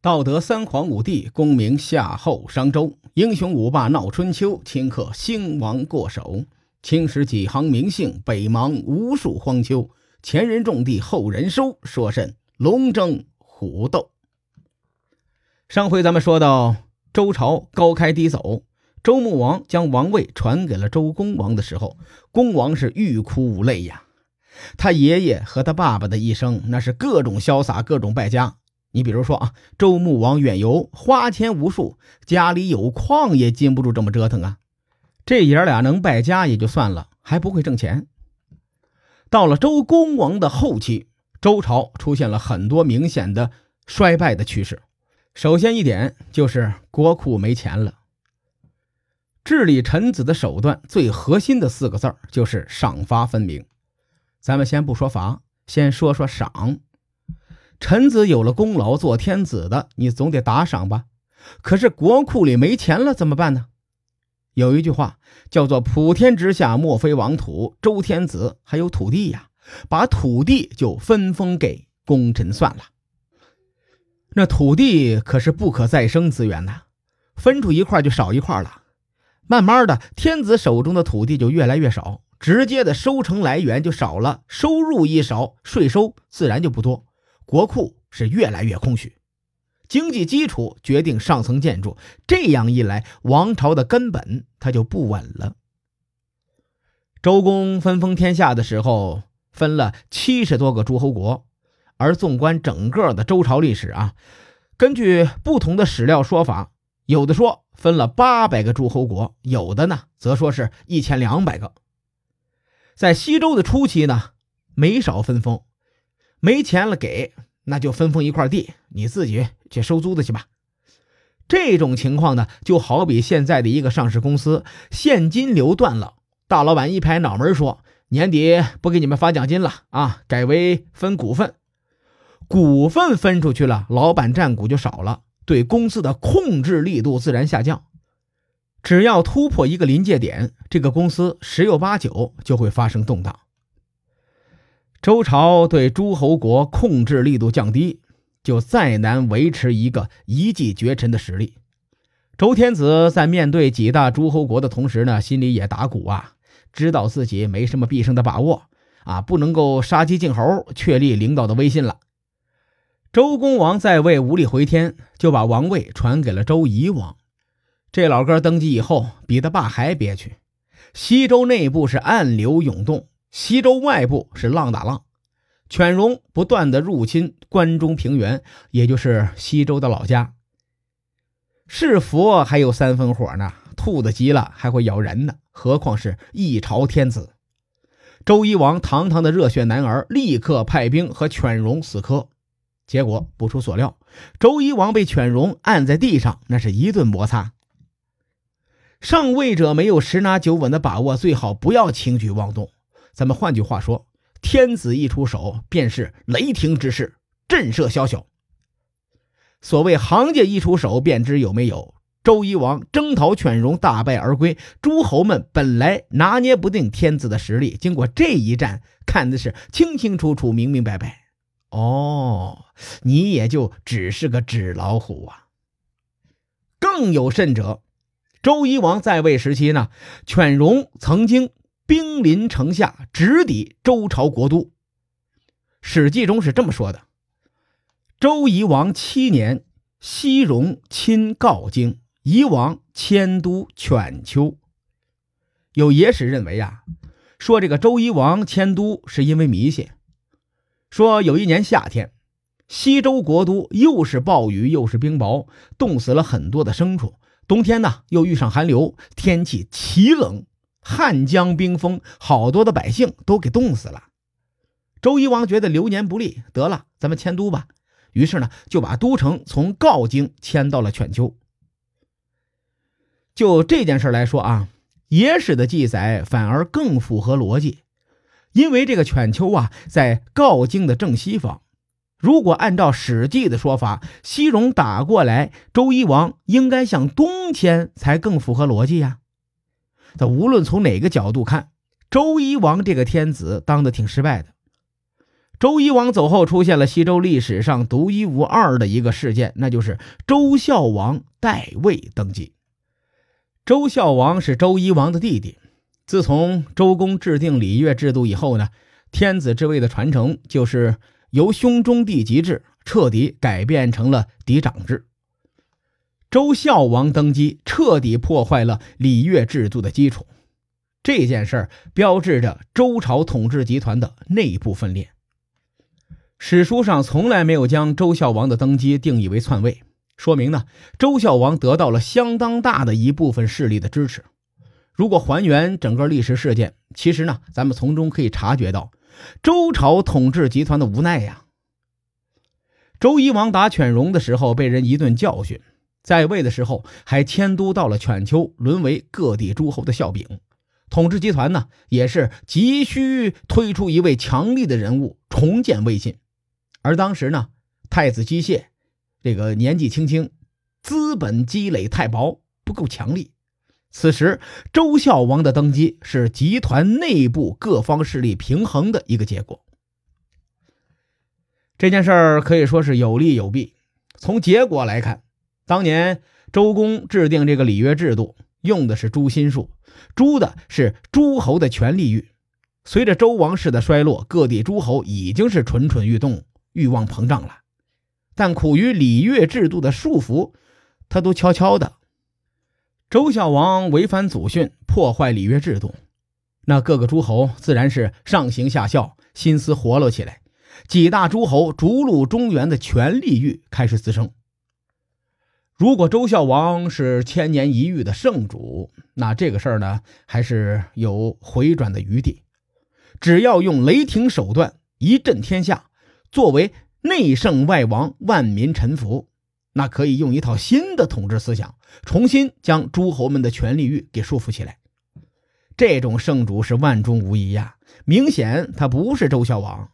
道德三皇五帝，功名夏后商周，英雄五霸闹春秋，顷刻兴亡过手。青史几行名姓，北邙无数荒丘。前人种地，后人收，说甚龙争虎斗？上回咱们说到，周朝高开低走，周穆王将王位传给了周公王的时候，公王是欲哭无泪呀。他爷爷和他爸爸的一生，那是各种潇洒，各种败家。你比如说啊，周穆王远游，花钱无数，家里有矿也禁不住这么折腾啊。这爷俩能败家也就算了，还不会挣钱。到了周公王的后期，周朝出现了很多明显的衰败的趋势。首先一点就是国库没钱了。治理臣子的手段最核心的四个字就是赏罚分明。咱们先不说罚，先说说赏。臣子有了功劳，做天子的，你总得打赏吧？可是国库里没钱了，怎么办呢？有一句话叫做“普天之下莫非王土”，周天子还有土地呀，把土地就分封给功臣算了。那土地可是不可再生资源呐，分出一块就少一块了。慢慢的，天子手中的土地就越来越少，直接的收成来源就少了，收入一少，税收自然就不多。国库是越来越空虚，经济基础决定上层建筑，这样一来，王朝的根本它就不稳了。周公分封天下的时候，分了七十多个诸侯国，而纵观整个的周朝历史啊，根据不同的史料说法，有的说分了八百个诸侯国，有的呢则说是一千两百个。在西周的初期呢，没少分封。没钱了，给那就分封一块地，你自己去收租子去吧。这种情况呢，就好比现在的一个上市公司，现金流断了，大老板一拍脑门说：“年底不给你们发奖金了啊，改为分股份。股份分出去了，老板占股就少了，对公司的控制力度自然下降。只要突破一个临界点，这个公司十有八九就会发生动荡。”周朝对诸侯国控制力度降低，就再难维持一个一骑绝尘的实力。周天子在面对几大诸侯国的同时呢，心里也打鼓啊，知道自己没什么必胜的把握啊，不能够杀鸡儆猴，确立领导的威信了。周公王在位无力回天，就把王位传给了周夷王。这老哥登基以后，比他爸还憋屈，西周内部是暗流涌动。西周外部是浪打浪，犬戎不断的入侵关中平原，也就是西周的老家。是佛还有三分火呢，兔子急了还会咬人呢，何况是一朝天子？周夷王堂堂的热血男儿，立刻派兵和犬戎死磕，结果不出所料，周夷王被犬戎按在地上，那是一顿摩擦。上位者没有十拿九稳的把握，最好不要轻举妄动。咱们换句话说，天子一出手便是雷霆之势，震慑宵小。所谓行家一出手便知有没有。周夷王征讨犬戎，大败而归。诸侯们本来拿捏不定天子的实力，经过这一战，看的是清清楚楚、明明白白。哦，你也就只是个纸老虎啊！更有甚者，周夷王在位时期呢，犬戎曾经。兵临城下，直抵周朝国都。《史记》中是这么说的：“周夷王七年，西戎侵镐京，夷王迁都犬丘。”有野史认为啊，说这个周夷王迁都是因为迷信。说有一年夏天，西周国都又是暴雨又是冰雹，冻死了很多的牲畜。冬天呢，又遇上寒流，天气奇冷。汉江冰封，好多的百姓都给冻死了。周夷王觉得流年不利，得了，咱们迁都吧。于是呢，就把都城从镐京迁到了犬丘。就这件事来说啊，野史的记载反而更符合逻辑，因为这个犬丘啊，在镐京的正西方。如果按照《史记》的说法，西戎打过来，周夷王应该向东迁，才更符合逻辑呀。但无论从哪个角度看，周夷王这个天子当的挺失败的。周夷王走后，出现了西周历史上独一无二的一个事件，那就是周孝王代位登基。周孝王是周夷王的弟弟。自从周公制定礼乐制度以后呢，天子之位的传承就是由兄终弟及制，彻底改变成了嫡长制。周孝王登基，彻底破坏了礼乐制度的基础。这件事儿标志着周朝统治集团的内部分裂。史书上从来没有将周孝王的登基定义为篡位，说明呢，周孝王得到了相当大的一部分势力的支持。如果还原整个历史事件，其实呢，咱们从中可以察觉到周朝统治集团的无奈呀。周夷王打犬戎的时候被人一顿教训，在位的时候还迁都到了犬丘，沦为各地诸侯的笑柄。统治集团呢，也是急需推出一位强力的人物重建魏晋。而当时呢，太子姬谢这个年纪轻轻，资本积累太薄，不够强力。此时，周孝王的登基是集团内部各方势力平衡的一个结果。这件事儿可以说是有利有弊。从结果来看，当年周公制定这个礼乐制度，用的是诛心术，诛的是诸侯的权力欲。随着周王室的衰落，各地诸侯已经是蠢蠢欲动。欲望膨胀了，但苦于礼乐制度的束缚，他都悄悄的。周孝王违反祖训，破坏礼乐制度，那各个诸侯自然是上行下效，心思活络起来。几大诸侯逐鹿中原的权力欲开始滋生。如果周孝王是千年一遇的圣主，那这个事儿呢，还是有回转的余地。只要用雷霆手段一震天下。作为内圣外王，万民臣服，那可以用一套新的统治思想，重新将诸侯们的权力欲给束缚起来。这种圣主是万中无一呀，明显他不是周孝王，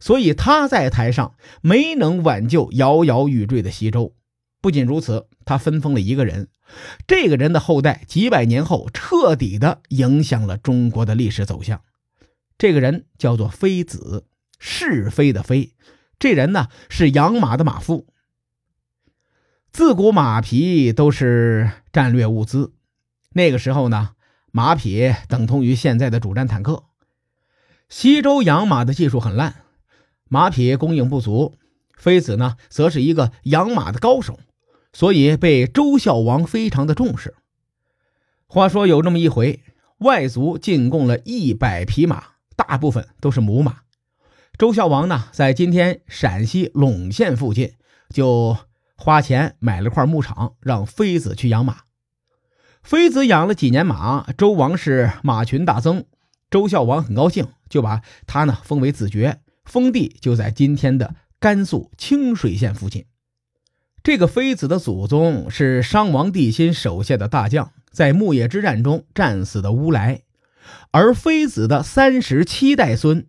所以他在台上没能挽救摇摇欲坠的西周。不仅如此，他分封了一个人，这个人的后代几百年后彻底的影响了中国的历史走向。这个人叫做妃子。是非的非，这人呢是养马的马夫。自古马匹都是战略物资，那个时候呢，马匹等同于现在的主战坦克。西周养马的技术很烂，马匹供应不足，妃子呢则是一个养马的高手，所以被周孝王非常的重视。话说有这么一回，外族进贡了一百匹马，大部分都是母马。周孝王呢，在今天陕西陇县附近，就花钱买了块牧场，让妃子去养马。妃子养了几年马，周王室马群大增。周孝王很高兴，就把他呢封为子爵，封地就在今天的甘肃清水县附近。这个妃子的祖宗是商王帝辛手下的大将，在牧野之战中战死的乌来，而妃子的三十七代孙。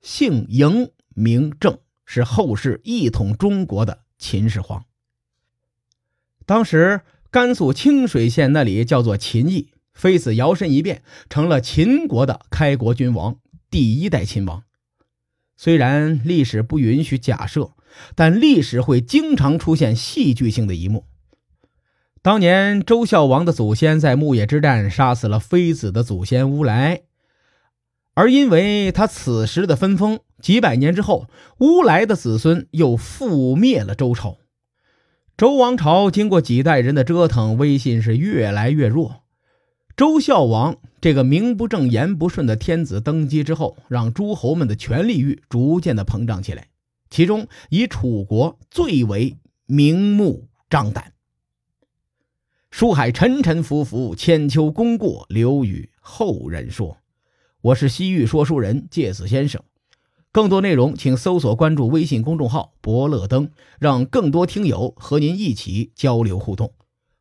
姓嬴，名政，是后世一统中国的秦始皇。当时甘肃清水县那里叫做秦邑，妃子摇身一变成了秦国的开国君王，第一代秦王。虽然历史不允许假设，但历史会经常出现戏剧性的一幕。当年周孝王的祖先在牧野之战杀死了妃子的祖先乌来。而因为他此时的分封，几百年之后，乌来的子孙又覆灭了周朝。周王朝经过几代人的折腾，威信是越来越弱。周孝王这个名不正言不顺的天子登基之后，让诸侯们的权力欲逐渐的膨胀起来，其中以楚国最为明目张胆。书海沉沉浮浮，千秋功过留与后人说。我是西域说书人介子先生，更多内容请搜索关注微信公众号“伯乐灯”，让更多听友和您一起交流互动。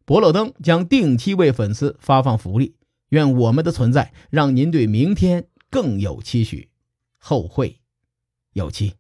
伯乐灯将定期为粉丝发放福利，愿我们的存在让您对明天更有期许，后会有期。